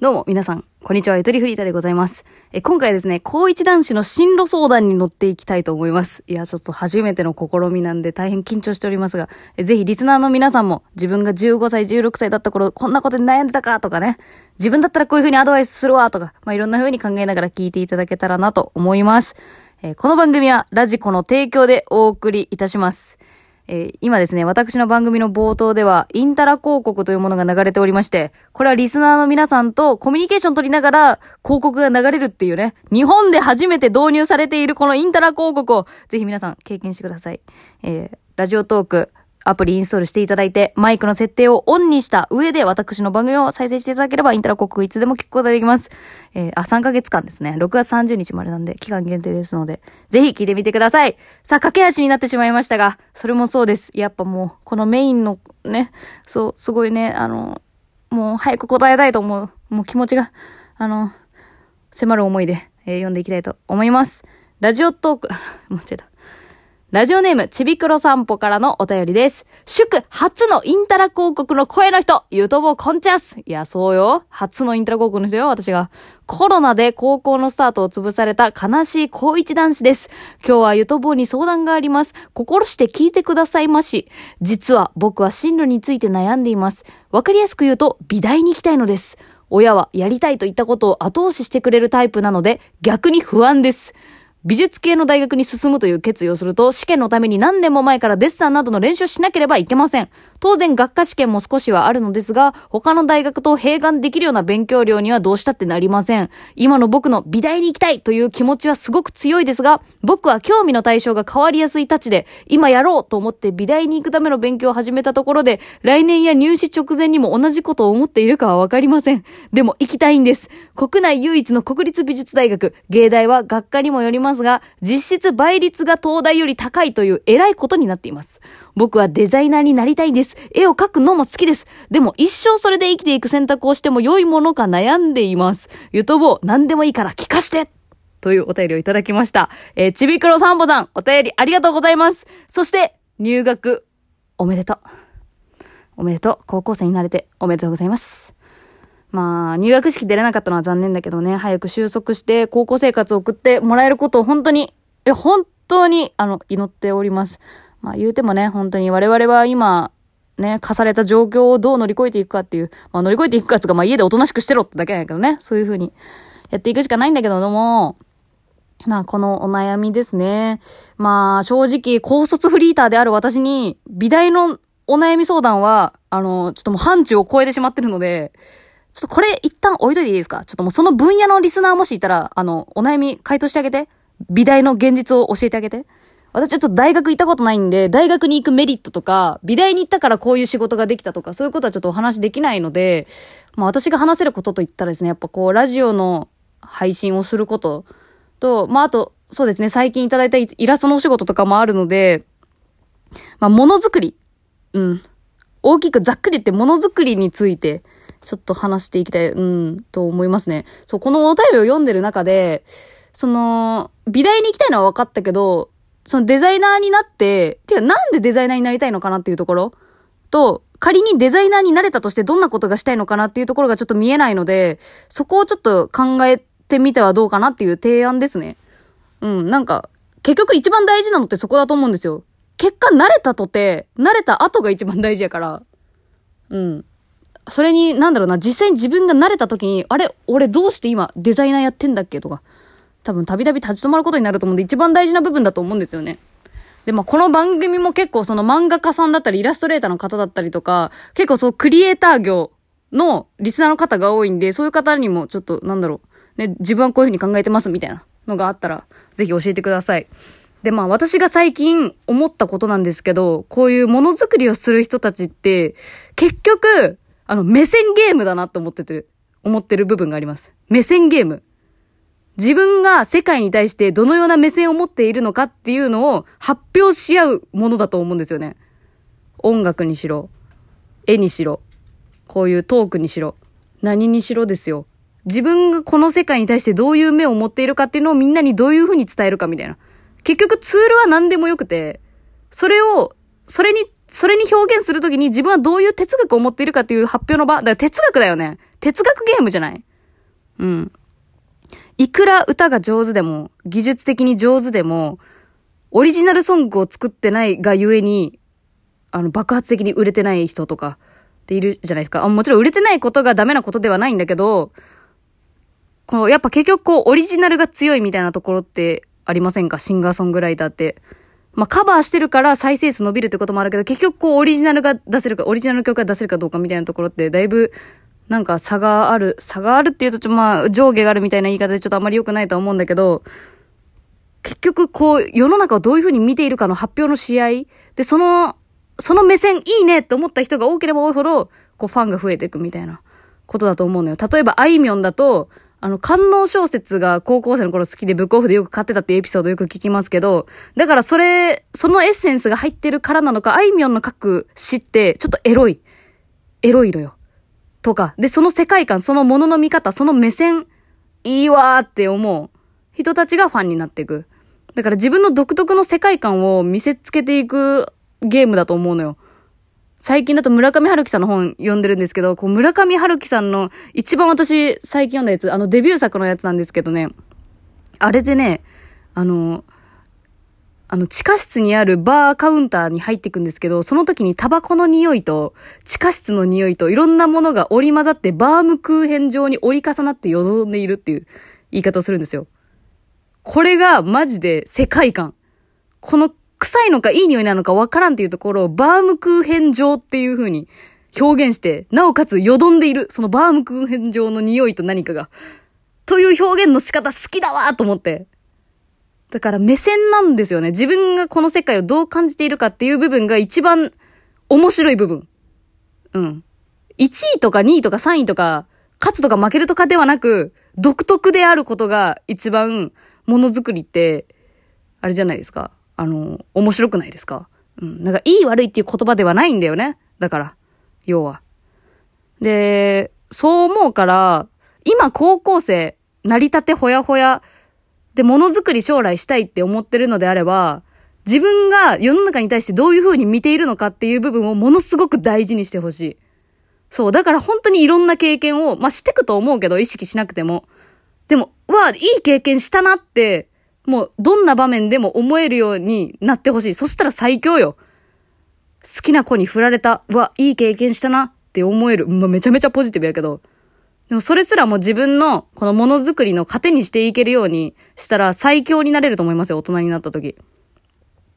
どうも、皆さん、こんにちは、ゆとりフリータでございます。え、今回ですね、高一男子の進路相談に乗っていきたいと思います。いや、ちょっと初めての試みなんで大変緊張しておりますが、えぜひリスナーの皆さんも、自分が15歳、16歳だった頃、こんなことに悩んでたかとかね、自分だったらこういう風にアドバイスするわとか、まあ、いろんな風に考えながら聞いていただけたらなと思います。えこの番組は、ラジコの提供でお送りいたします。えー今ですね、私の番組の冒頭では、インタラ広告というものが流れておりまして、これはリスナーの皆さんとコミュニケーション取りながら広告が流れるっていうね、日本で初めて導入されているこのインタラ広告を、ぜひ皆さん経験してください。えーラジオトーク、アプリインストールしていただいて、マイクの設定をオンにした上で私の番組を再生していただければ、インタラ広告いつでも聞くことができます。えーあ、3ヶ月間ですね。6月30日までなんで、期間限定ですので、ぜひ聞いてみてください。さあ、駆け足になってしまいましたが、それもそうです。やっぱもう、このメインのね、そう、すごいね、あの、もう早く答えたいと思う、もう気持ちが、あの、迫る思いで、えー読んでいきたいと思います。ラジオトーク、間違えた。ラジオネーム、ちびくろ散歩からのお便りです。祝初のインタラ広告の声の人、ゆとぼこんちゃす。いや、そうよ。初のインタラ広告の人よ、私が。コロナで高校のスタートを潰された悲しい高一男子です。今日はゆとぼに相談があります。心して聞いてくださいまし。実は僕は進路について悩んでいます。わかりやすく言うと、美大に行きたいのです。親はやりたいと言ったことを後押ししてくれるタイプなので、逆に不安です。美術系の大学に進むという決意をすると、試験のために何年も前からデッサンなどの練習をしなければいけません。当然学科試験も少しはあるのですが、他の大学と併願できるような勉強量にはどうしたってなりません。今の僕の美大に行きたいという気持ちはすごく強いですが、僕は興味の対象が変わりやすいたちで、今やろうと思って美大に行くための勉強を始めたところで、来年や入試直前にも同じことを思っているかはわかりません。でも行きたいんです。国内唯一の国立美術大学、芸大は学科にもよりますますが、実質倍率が東大より高いという偉いことになっています。僕はデザイナーになりたいんです。絵を描くのも好きです。でも一生それで生きていく選択をしても良いものか悩んでいます。ゆとぼう、何でもいいから聞かしてというお便りをいただきました。えーちびくろさんぼさん、お便りありがとうございます。そして、入学、おめでとう。おめでとう。高校生になれておめでとうございます。まあ、入学式出れなかったのは残念だけどね、早く収束して高校生活を送ってもらえることを本当に、え、本当に、あの、祈っております。まあ言うてもね、本当に我々は今、ね、課された状況をどう乗り越えていくかっていう、まあ乗り越えていくかっていうか、まあ家でおとなしくしてろってだけなんやけどね、そういう風にやっていくしかないんだけども、まあ、このお悩みですね。まあ、正直、高卒フリーターである私に、美大のお悩み相談は、あの、ちょっともう範疇を超えてしまってるので、ちょっとこれ一旦置いといていいですか？ちょっともうその分野のリスナーもしいたら、あの、お悩み回答してあげて。美大の現実を教えてあげて。私ちょっと大学行ったことないんで、大学に行くメリットとか、美大に行ったからこういう仕事ができたとか、そういうことはちょっとお話できないので、まあ私が話せることと言ったらですね、やっぱこう、ラジオの配信をすることと、まああと、そうですね、最近いただいたイイラストのお仕事とかもあるので、まあものづくり、うん。大きくざっくり言ってものづくりについて、ちょっと話していきたい、うん、と思いますね。そう、このお便りを読んでる中で、その、美大に行きたいのは分かったけど、そのデザイナーになって、てかなんでデザイナーになりたいのかなっていうところ？と、仮にデザイナーになれたとしてどんなことがしたいのかなっていうところがちょっと見えないので、そこをちょっと考えてみてはどうかなっていう提案ですね。うん、なんか、結局一番大事なのってそこだと思うんですよ。結果慣れたとて、慣れた後が一番大事やから。うん。それに、なんだろうな、実際に自分が慣れた時に、あれ、俺どうして今デザイナーやってんだっけとか、多分たびたび立ち止まることになると思うんで、一番大事な部分だと思うんですよね。で、まあ、この番組も結構その漫画家さんだったり、イラストレーターの方だったりとか、結構そう、クリエイター業のリスナーの方が多いんで、そういう方にもちょっと、なんだろう、ね、自分はこういうふうに考えてますみたいなのがあったら、ぜひ教えてください。で、まあ私が最近思ったことなんですけど、こういうものづくりをする人たちって、結局、あの、目線ゲームだなって思ってて、思ってる部分があります。目線ゲーム。自分が世界に対してどのような目線を持っているのかっていうのを発表し合うものだと思うんですよね。音楽にしろ、絵にしろ、こういうトークにしろ、何にしろですよ。自分がこの世界に対してどういう目を持っているかっていうのをみんなにどういうふうに伝えるかみたいな。結局ツールは何でもよくて、それを、それに、それに表現するときに自分はどういう哲学を持っているかっていう発表の場。だから哲学だよね。哲学ゲームじゃない？うん。いくら歌が上手でも、技術的に上手でも、オリジナルソングを作ってないがゆえに、あの、爆発的に売れてない人とかっているじゃないですか。あもちろん売れてないことがダメなことではないんだけど、この、やっぱ結局こう、オリジナルが強いみたいなところってありませんか？シンガーソングライターって。まあ、カバーしてるから再生数伸びるってこともあるけど、結局こう、オリジナルが出せるか、オリジナルの曲が出せるかどうかみたいなところって、だいぶ、なんか差がある、差があるっていうと、ちょ、まあ、上下があるみたいな言い方でちょっとあまり良くないとは思うんだけど、結局こう、世の中をどういうふうに見ているかの発表の試合で、その、その目線いいねって思った人が多ければ多いほど、こう、ファンが増えていくみたいなことだと思うのよ。例えば、あいみょんだと、あの、官能小説が高校生の頃好きでブックオフでよく買ってたっていうエピソードよく聞きますけど、だからそれ、そのエッセンスが入ってるからなのか、あいみょんの書く詩ってちょっとエロい。エロいのよ。とか。で、その世界観、そのものの見方、その目線、いいわーって思う人たちがファンになっていく。だから自分の独特の世界観を見せつけていくゲームだと思うのよ。最近だと村上春樹さんの本読んでるんですけど、こう村上春樹さんの一番私最近読んだやつ、あのデビュー作のやつなんですけどね、あれでね、あの、あの地下室にあるバーカウンターに入っていくんですけど、その時にタバコの匂いと地下室の匂いといろんなものが織り混ざってバームクーヘン状に折り重なってよどんでいるっていう言い方をするんですよ。これがマジで世界観。この臭いのかいい匂いなのかわからんっていうところをバームクーヘン状っていう風に表現して、なおかつよどんでいる、そのバームクーヘン状の匂いと何かが、という表現の仕方好きだわと思って。だから目線なんですよね。自分がこの世界をどう感じているかっていう部分が一番面白い部分。うん。1位とか2位とか3位とか、勝つとか負けるとかではなく、独特であることが一番ものづくりって、あれじゃないですか。あの、面白くないですか？うん。なんか、いい悪いっていう言葉ではないんだよね。だから、要は。で、そう思うから、今高校生、成り立てほやほや、で、ものづくり将来したいって思ってるのであれば、自分が世の中に対してどういう風に見ているのかっていう部分をものすごく大事にしてほしい。そう、だから本当にいろんな経験を、まあ、してくと思うけど、意識しなくても。でも、わ、いい経験したなってもうどんな場面でも思えるようになってほしい。そしたら最強よ。好きな子に振られた。うわ、いい経験したなって思える。まあ、めちゃめちゃポジティブやけど。でもそれすらも自分のこのものづくりの糧にしていけるようにしたら最強になれると思いますよ。大人になった時。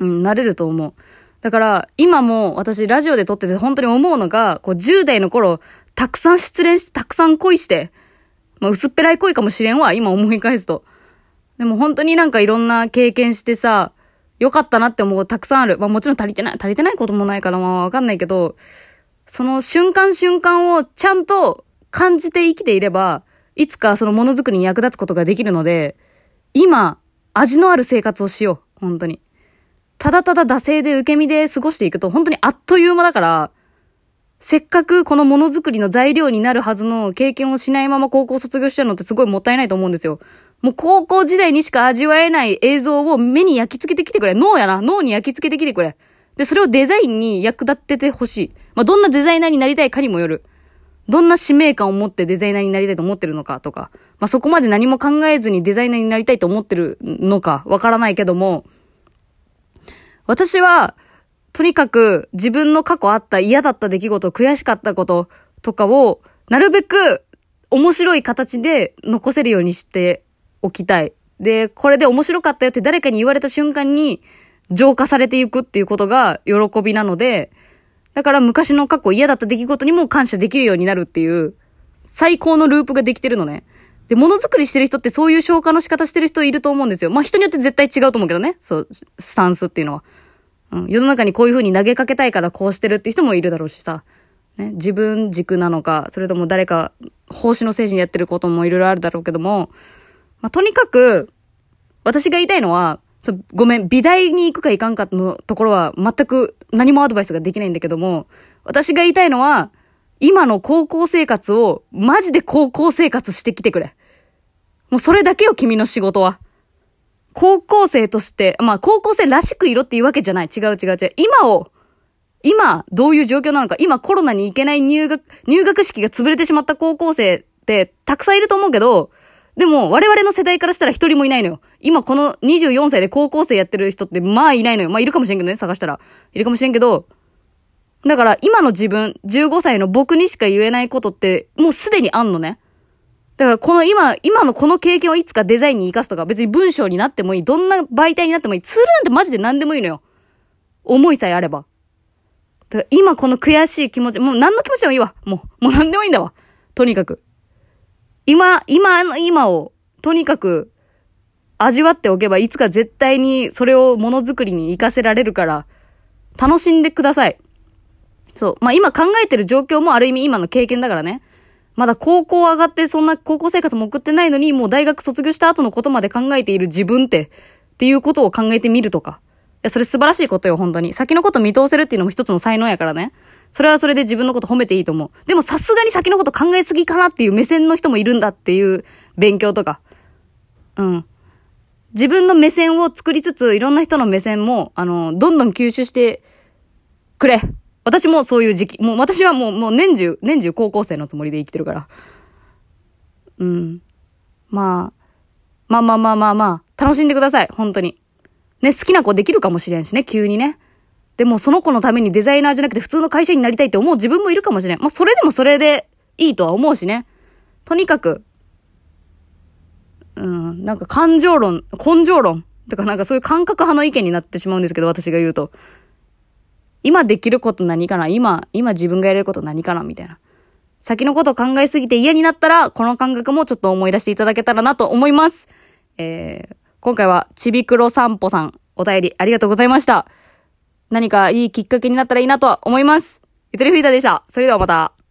うん、なれると思う。だから今も私ラジオで撮ってて本当に思うのが、こう10代の頃たくさん失恋してたくさん恋して、まあ薄っぺらい恋かもしれんわ。今思い返すと。でも本当になんかいろんな経験してさ、良かったなって思うたくさんある。まあもちろん足りてない、足りてないこともないからまあわかんないけど、その瞬間瞬間をちゃんと感じて生きていれば、いつかそのものづくりに役立つことができるので、今、味のある生活をしよう。本当に。ただただ惰性で受け身で過ごしていくと本当にあっという間だから、せっかくこのものづくりの材料になるはずの経験をしないまま高校卒業しちゃうのってすごいもったいないと思うんですよ。もう高校時代にしか味わえない映像を目に焼き付けてきてくれ。脳やな。脳に焼き付けてきてくれ。で、それをデザインに役立っててほしい。まあ、どんなデザイナーになりたいかにもよる。どんな使命感を持ってデザイナーになりたいと思ってるのかとか。まあ、そこまで何も考えずにデザイナーになりたいと思ってるのかわからないけども、私は、とにかく自分の過去あった嫌だった出来事、悔しかったこととかを、なるべく面白い形で残せるようにしておきたい。で、これで面白かったよって誰かに言われた瞬間に浄化されていくっていうことが喜びなので、だから昔の過去嫌だった出来事にも感謝できるようになるっていう最高のループができてるのね。で、ものづくりしてる人ってそういう消化の仕方してる人いると思うんですよ。まあ人によって絶対違うと思うけどね。そう、スタンスっていうのは。うん、世の中にこういう風に投げかけたいからこうしてるっていう人もいるだろうしさ。ね、自分軸なのか、それとも誰か奉仕の精神やってることもいろいろあるだろうけども、まあ、とにかく、私が言いたいのは、そごめん、美大に行くか行かんかのところは全く何もアドバイスができないんだけども、私が言いたいのは、今の高校生活をマジで高校生活してきてくれ。もうそれだけよ、君の仕事は。高校生として、まあ高校生らしくいろっていうわけじゃない。違う違う違う。今を、今、どういう状況なのか、今コロナに行けない入学、入学式が潰れてしまった高校生ってたくさんいると思うけど、でも我々の世代からしたら一人もいないのよ。今この24歳で高校生やってる人ってまあいないのよ。まあいるかもしれんけどね、探したら。いるかもしれんけど、だから今の自分、15歳の僕にしか言えないことってもうすでにあんのね。だからこの今、今のこの経験をいつかデザインに活かすとか、別に文章になってもいい。どんな媒体になってもいい。ツールなんてマジで何でもいいのよ。思いさえあれば。だから今この悔しい気持ち、もう何の気持ちでもいいわ。もう、もう何でもいいんだわ。とにかく。今、今の今を、とにかく、味わっておけば、いつか絶対にそれをものづくりに活かせられるから、楽しんでください。そう。まあ、今考えてる状況もある意味今の経験だからね。まだ高校上がってそんな高校生活も送ってないのに、もう大学卒業した後のことまで考えている自分って、っていうことを考えてみるとか。いや、それ素晴らしいことよ、本当に。先のこと見通せるっていうのも一つの才能やからね。それはそれで自分のこと褒めていいと思う。でもさすがに先のこと考えすぎかなっていう目線の人もいるんだっていう勉強とか。うん。自分の目線を作りつつ、いろんな人の目線も、あの、どんどん吸収してくれ。私もそういう時期。もう私はもう、もう年中、年中高校生のつもりで生きてるから。うん。まあ、まあまあまあまあまあ、楽しんでください。本当に。ね、好きな子できるかもしれんしね、急にね。でもその子のためにデザイナーじゃなくて普通の会社になりたいって思う自分もいるかもしれん。まあそれでもそれでいいとは思うしね。とにかく、うん、なんか感情論、根性論とかなんかそういう感覚派の意見になってしまうんですけど、私が言うと。今できること何かな？今、今自分がやれること何かな？みたいな。先のことを考えすぎて嫌になったら、この感覚もちょっと思い出していただけたらなと思います。えー、今回はちびくろ散歩さん、お便りありがとうございました。何かいいきっかけになったらいいなと思います。ゆとりフリーターでした。それではまた。